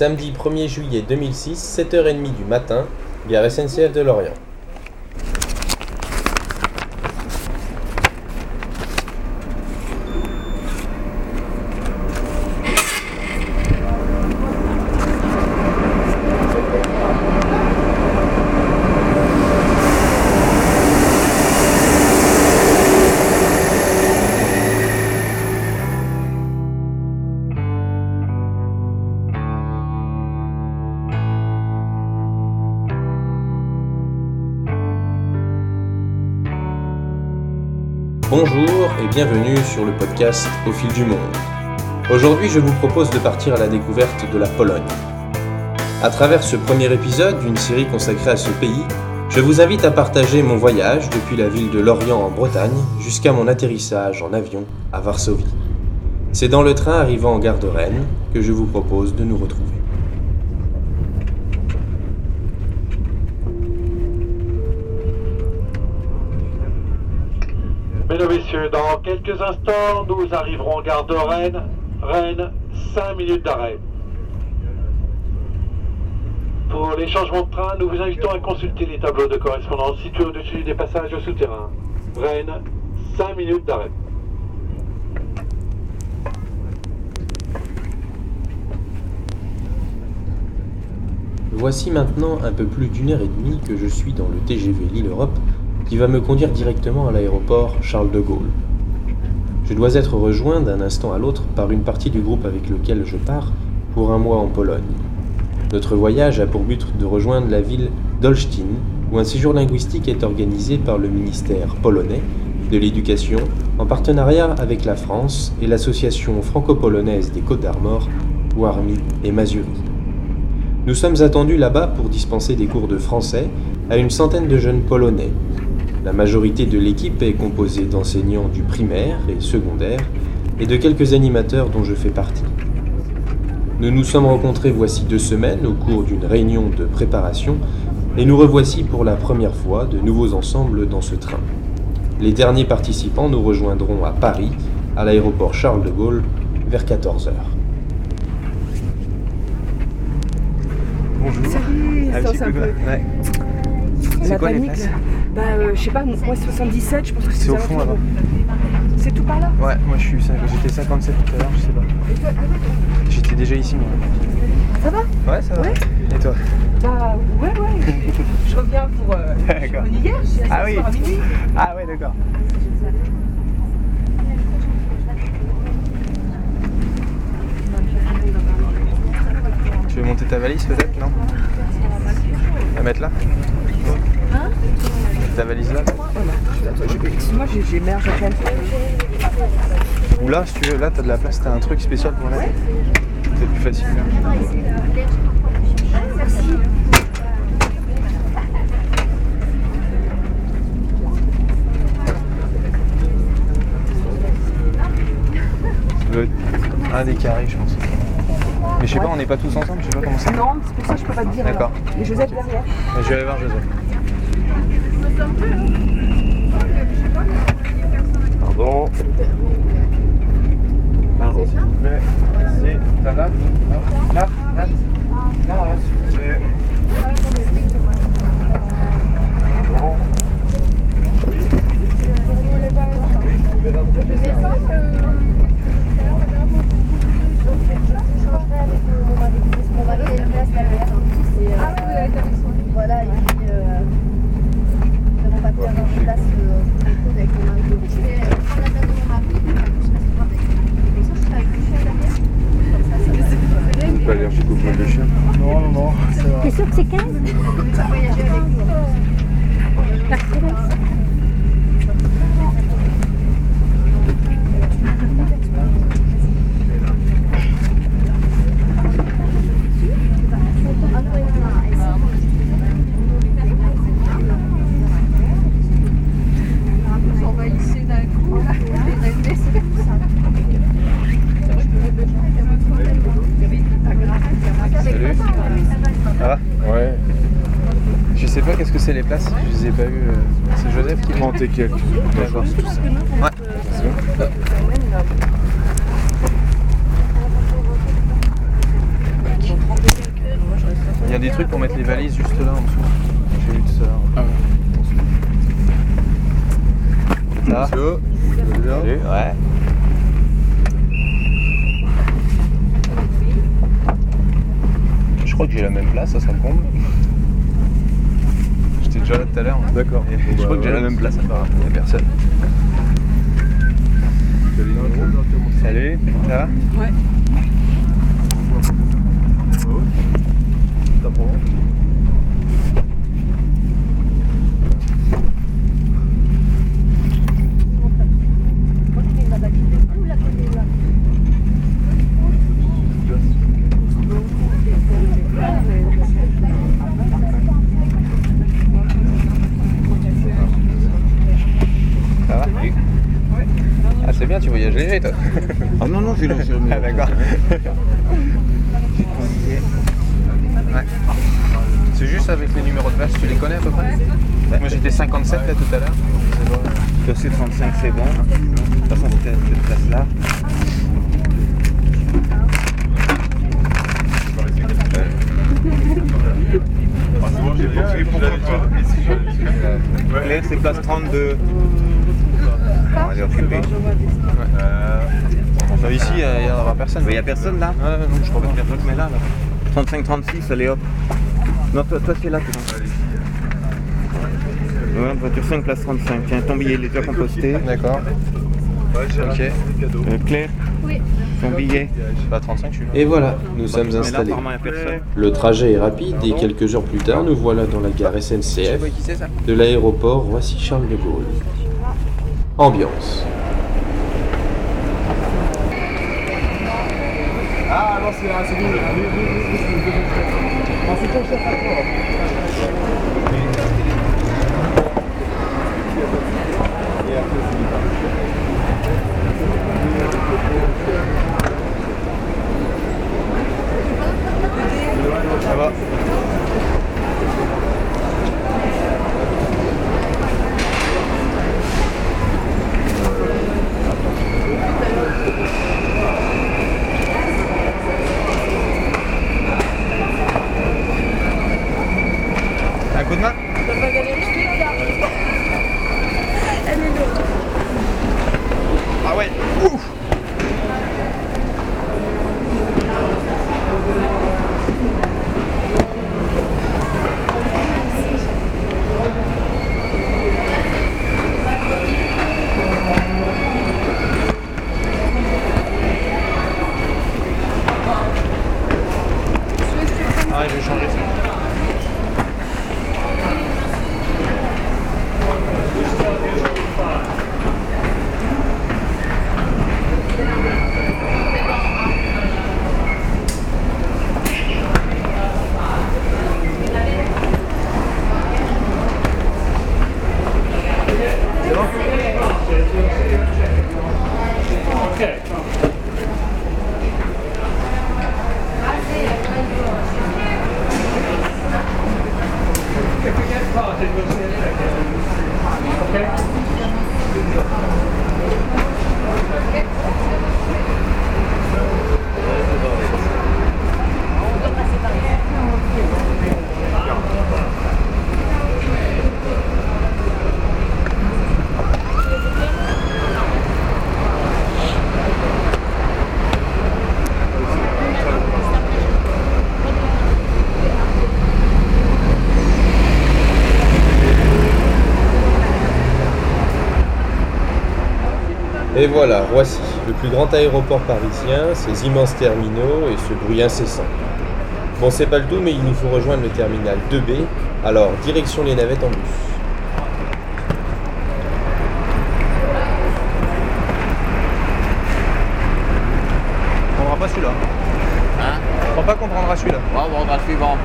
Samedi 1er juillet 2006, 7h30 du matin, gare SNCF de Lorient. Sur le podcast Au fil du monde. Aujourd'hui, je vous propose de partir à la découverte de la Pologne. À travers ce premier épisode d'une série consacrée à ce pays, je vous invite à partager mon voyage depuis la ville de Lorient en Bretagne jusqu'à mon atterrissage en avion à Varsovie. C'est dans le train arrivant en gare de Rennes que je vous propose de nous retrouver. Dans quelques instants, nous arriverons en gare de Rennes. Rennes, 5 minutes d'arrêt. Pour les changements de train, nous vous invitons à consulter les tableaux de correspondance situés au-dessus des passages souterrains. Rennes, 5 minutes d'arrêt. Voici maintenant un peu plus d'une heure et demie que je suis dans le TGV Lille-Europe qui va me conduire directement à l'aéroport Charles de Gaulle. Je dois être rejoint d'un instant à l'autre par une partie du groupe avec lequel je pars pour un mois en Pologne. Notre voyage a pour but de rejoindre la ville d'Olsztyn, où un séjour linguistique est organisé par le ministère polonais de l'Éducation en partenariat avec la France et l'association franco-polonaise des Côtes d'Armor, Warmi et Mazuri. Nous sommes attendus là-bas pour dispenser des cours de français à une centaine de jeunes polonais. La majorité de l'équipe est composée d'enseignants du primaire et secondaire et de quelques animateurs dont je fais partie. Nous nous sommes rencontrés voici deux semaines au cours d'une réunion de préparation et nous revoici pour la première fois de nouveaux ensembles dans ce train. Les derniers participants nous rejoindront à Paris, à l'aéroport Charles de Gaulle, vers 14h. Bonjour. Salut, Ah, attends, petit c'est un peu, peu. Ouais. La C'est quoi les places. Bah, euh, je sais pas, moi 77, je pense que c'est C'est au fond, alentours. là-bas. C'est tout par là? Ouais, moi je suis, j'étais 57 tout à l'heure, je sais pas. J'étais déjà ici moi. Ça va? Ouais, ça va. Ouais. Et toi? Bah, ouais, ouais. je reviens pour. Euh, D'accord. hier, je suis Ah oui. soir à minuit. Ah ouais, d'accord. Tu veux monter ta valise peut-être, non? La mettre là? Ta valise là Excuse-moi, j'ai- j'émerge à peine. Ou là, si tu veux, là t'as de la place, t'as un truc spécial pour la mettre C'est plus facile. là. Ça être un des carrés, je pense. Mais je sais pas, on n'est pas tous ensemble, je sais pas comment c'est. Non, c'est pour ça que je peux pas te dire. D'accord. Et Joseph derrière. Je vais aller voir Joseph. São Paulo. Quelques. D'accord. Ouais. des trucs pour mettre les valises juste là en dessous. J'ai vu tout ça. Ah bien Salut, ouais. Je crois que j'ai la même place, ça, ça me comble. J'étais déjà là tout à l'heure. hein. D'accord. Bon, je bah, crois que j'ai la même place apparemment, il n'y a personne. Salut, Salut, ça va? Ouais. T'as pas Moi, je fais la baguette de cou, là, côté là. Ça va Ah c'est bien, tu voyages léger toi Ah non, non, j'ai le j'ai le Ah d'accord. Ouais. C'est juste avec les numéros de place, tu les connais à peu près Moi j'étais 57 là tout à l'heure. Dossier 35, c'est bon. De toute façon, cette place-là. Claire, c'est place 32. Est occupé. Bah, ici il n'y en aura personne. Il n'y a personne là Ouais, non, je crois pas. Personne mais là, là. 35-36, allez hop. Non, toi, toi c'est là, t'es dans Ouais, voiture 5, place 35. Tiens, ton billet, il est déjà composté. D'accord. Ok. Euh, Claire Oui. Ton billet. Bah 35 je suis là. Et voilà, nous sommes Mais là, installés. Le trajet est rapide et quelques heures plus tard, nous voilà dans la gare SNCF de l'aéroport Roissy-Charles de Gaulle. Ambiance. Ça va. Un coup de main Ah ouais Ouf Je vais Et voilà, Roissy, le plus grand aéroport parisien, ses immenses terminaux et ce bruit incessant. Bon, c'est pas le tout, mais il nous faut rejoindre le terminal 2B, alors direction les navettes en bus. On prendra pas celui-là. Hein? Je crois pas qu'on prendra celui-là. Bon, bon, on le suivant.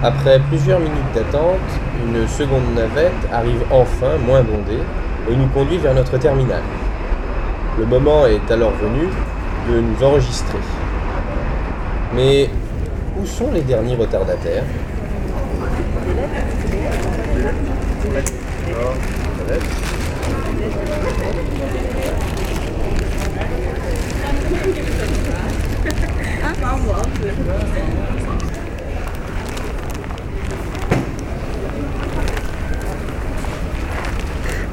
Après plusieurs minutes d'attente, une seconde navette arrive enfin, moins bondée, et nous conduit vers notre terminal. Le moment est alors venu de nous enregistrer. Mais où sont les derniers retardataires?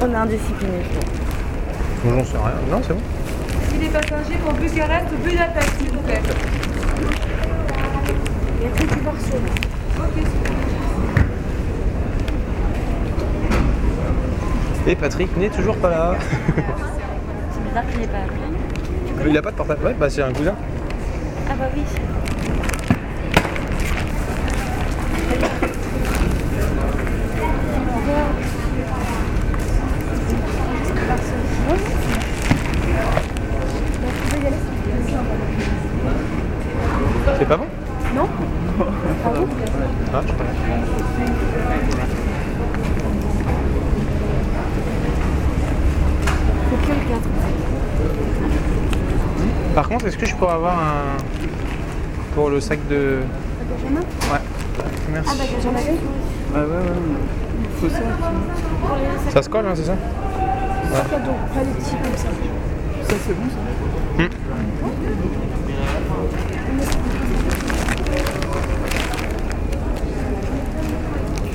On est indiscipliné. J'en sais rien. Non, c'est bon. Si les passagers pour Bucarest ou Budapest, s'il vous plaît. Il y a que du Barcelone. Ok. Et Patrick n'est toujours pas là. C'est bizarre qu'il n'ait pas appelé. Il a pas de portable. Ouais, bah c'est un cousin. Ah bah oui. C'est pas bon Non Ah, je sais pas. Faut que le 4. Par contre, est-ce que je pourrais avoir un. pour le sac de. Benjamin Ouais. Merci. Ah bah Benjamin. Ouais, ouais, ouais. Faut ça. Ça se colle, hein, c'est ça cadeaux, pas les petits comme ça. Ça, c'est bon, ça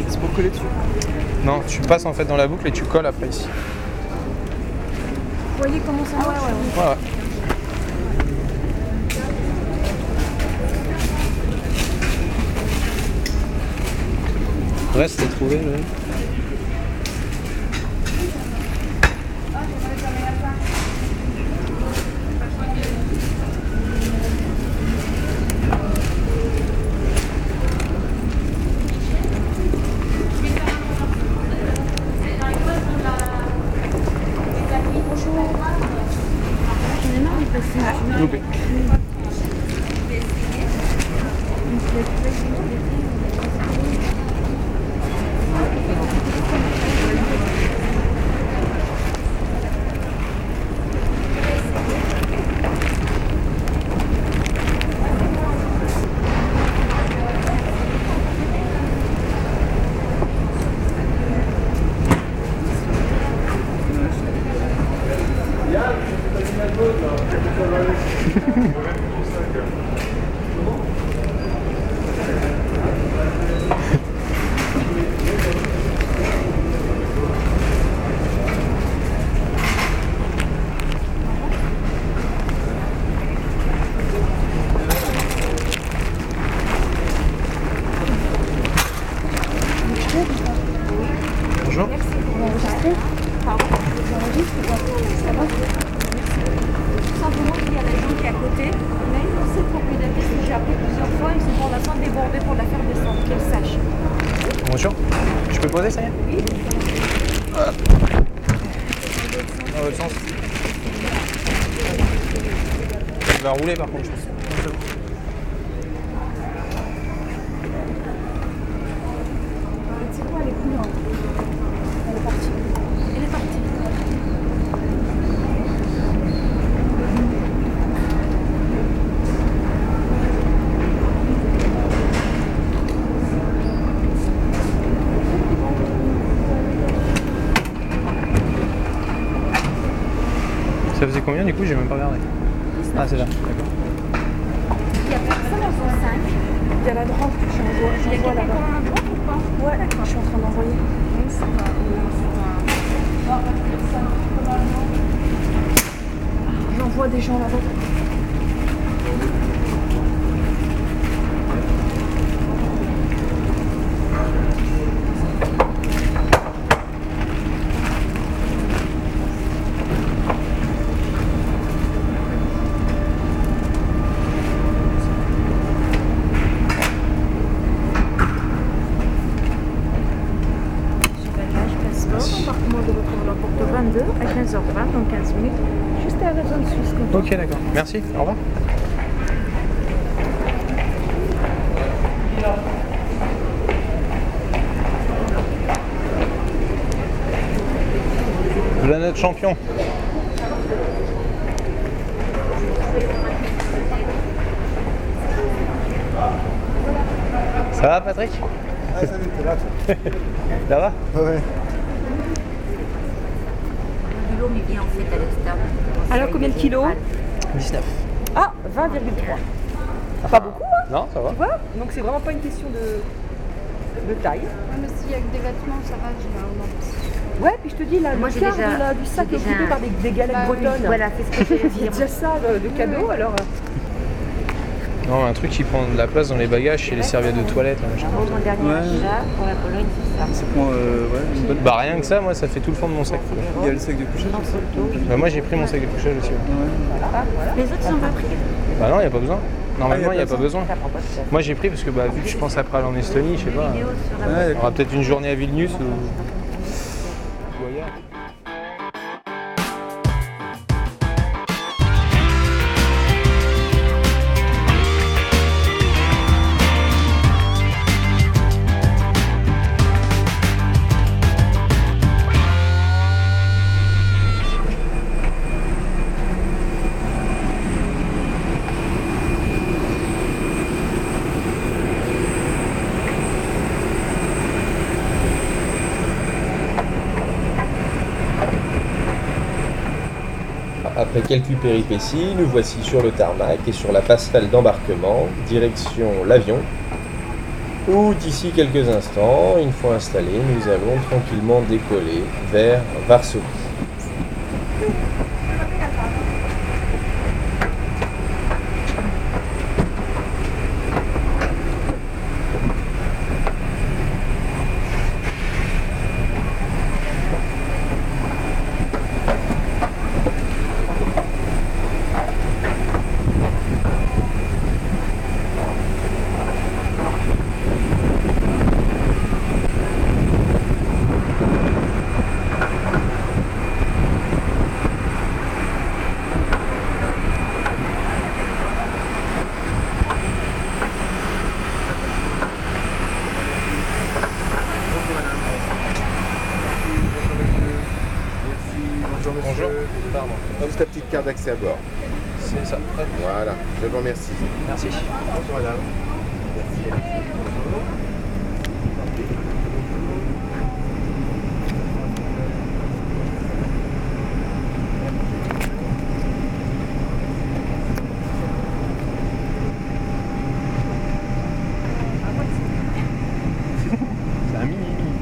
C'est pour coller dessus. Non, tu passes en fait dans la boucle et tu colles après ici. Vous voyez comment ça marche? Ouais, ouais. Reste, c'est trouvé, là. ハハハ。Il va rouler par contre, je pense. Ça faisait combien du coup J'ai même pas regardé. Ah, c'est là, d'accord. Il y a personne en font 5. Il y a la droite, j'envoie, Il y a j'envoie quelqu'un là-bas. comme un droit ou pas Ouais, je suis en train d'envoyer. J'envoie des gens là-bas. Merci. Au revoir. Notre champion. Ça va Patrick Ça va Ouais. Le vélo mais bien en fait à l'extérieur. Alors combien de kilos? 19. Ah, 20,3. Pas beaucoup, hein Non, ça va Tu vois Donc c'est vraiment pas une question de, de taille. Mais s'il y a que des vêtements, ça va, généralement. Ouais, puis je te dis, là, Moi, le j'ai quart déjà- de la- du sac j'ai est déjà occupé un- par des, des galettes Bah oui, bretonnes. Voilà, c'est ce que j'allais C'est dire. déjà ça de, de cadeau, alors. euh, Non, un truc qui prend de la place dans les bagages, c'est les serviettes de toilette. là, Ouais. pour la Pologne, c'est ça. C'est pour euh, ouais, une bonne. Bah rien que ça, moi ça fait tout le fond de mon sac. Il y a le sac de couchage. Bah, moi j'ai pris mon sac de couchage aussi. ouais. Les autres, ils ont pas pris. Bah non, il n'y a pas besoin. Normalement, Ah, il y a n'y a pas besoin. Moi j'ai pris parce que bah, vu que je pense après aller en Estonie, je sais pas. On aura peut-être une journée à Vilnius ou. ou Après quelques péripéties, nous voici sur le tarmac et sur la passerelle d'embarquement, direction l'avion, où d'ici quelques instants, une fois installés, nous allons tranquillement décoller vers Varsovie. D'accès à bord. C'est ça. Voilà, je vous remercie. Merci. Bonjour madame. C'est un mini mini.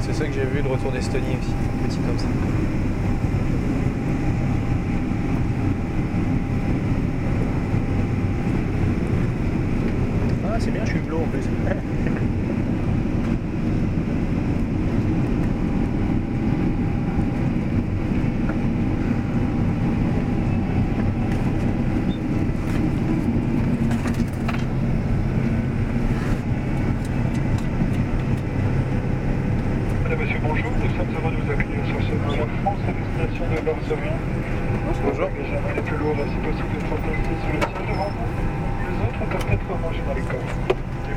C'est ça que j'ai vu le retour d'Estonie aussi. Petit comme ça. Ah c'est bien, je suis bleu en plus. Madame, monsieur, bonjour. Nous sommes heureux de vous accueillir sur ce vol Air France à destination de Varsovie. Bonjour. Les jamais les plus lourds, si possible, d'être placés sur le siège devant vous. Les autres peuvent être rangés dans les coffres. Les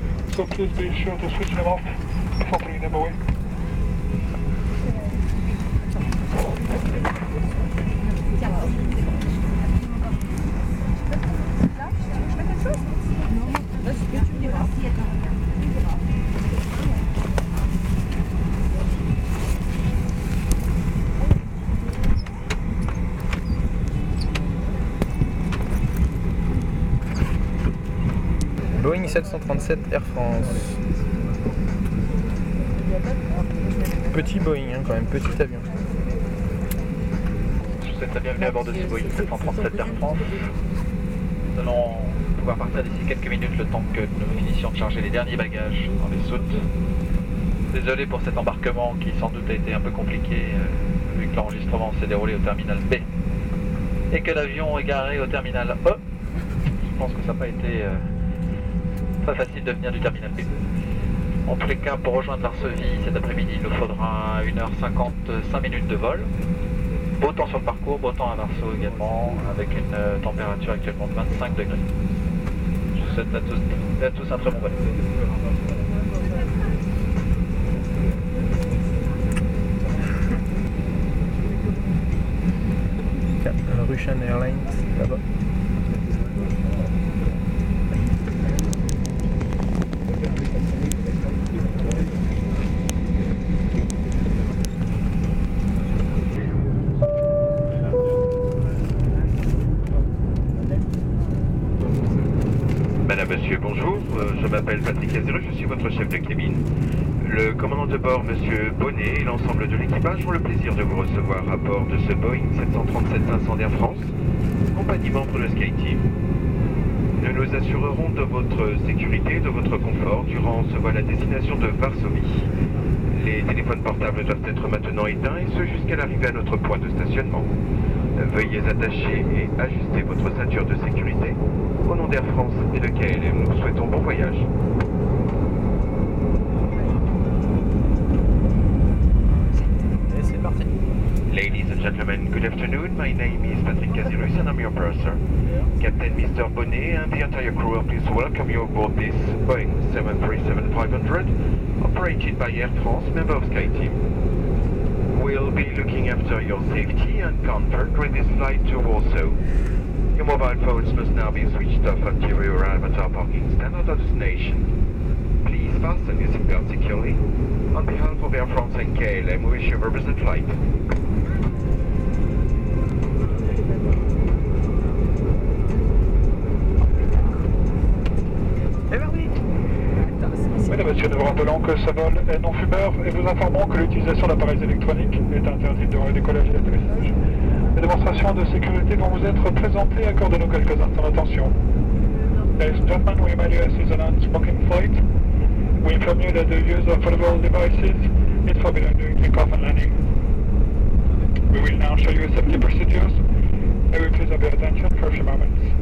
So please be sure to switch them off before bringing them away. 737 Air France. Petit Boeing hein, quand même, petit avion. Vous la bienvenue à bord de ce Boeing 737 Air France. Nous allons pouvoir partir d'ici quelques minutes le temps que nous finissions de charger les derniers bagages dans les soutes. Désolé pour cet embarquement qui sans doute a été un peu compliqué euh, vu que l'enregistrement s'est déroulé au terminal B et que l'avion est garé au terminal E. Je pense que ça n'a pas été euh, très facile de venir du terminal B. En tous les cas, pour rejoindre Varsovie cet après-midi, il nous faudra 1h55 minutes de vol. Beau temps sur le parcours, beau temps à Varsovie également, avec une euh, température actuellement de 25 degrés. Je vous souhaite à tous, à tous un très bon vol. Russian Airlines, là-bas. Madame, monsieur, bonjour. Euh, je m'appelle Patrick Azereux, je suis votre chef de cabine. Le commandant de bord, monsieur Bonnet, et l'ensemble de l'équipage ont le plaisir de vous recevoir à bord de ce Boeing 737-500 d'Air France, compagnie membre de SkyTeam. Nous nous assurerons de votre sécurité de votre confort durant ce vol à destination de Varsovie. Les téléphones portables doivent être maintenant éteints et ce jusqu'à l'arrivée à notre point de stationnement. Veuillez attacher et ajuster votre ceinture de sécurité. Au nom d'Air France et de KLM, nous vous souhaitons bon voyage. Gentlemen, good afternoon. My name is Patrick Cazirus and I'm your purser. Captain Mr. Bonnet and the entire crew are pleased to welcome you aboard this Boeing 737-500 operated by Air France, member of SkyTeam. We'll be looking after your safety and comfort during this flight to Warsaw. Your mobile phones must now be switched off until you arrive at our parking stand at destination. Please fasten your seatbelt securely. On behalf of Air France and KLM, we wish you a pleasant flight. Vous rappelons que ce vol est non fumeur et vous informons que l'utilisation d'appareils électroniques est interdite durant le décollage et l'atterrissage. Les démonstrations de sécurité vont vous être présentées. Accordez-nous quelques instants d'attention. Ladies and gentlemen, we made you is an unspoken flight. We inform you that the use of foldable devices is forbidden during takeoff and landing. We will now show you safety procedures. May we please have your attention for a few moments?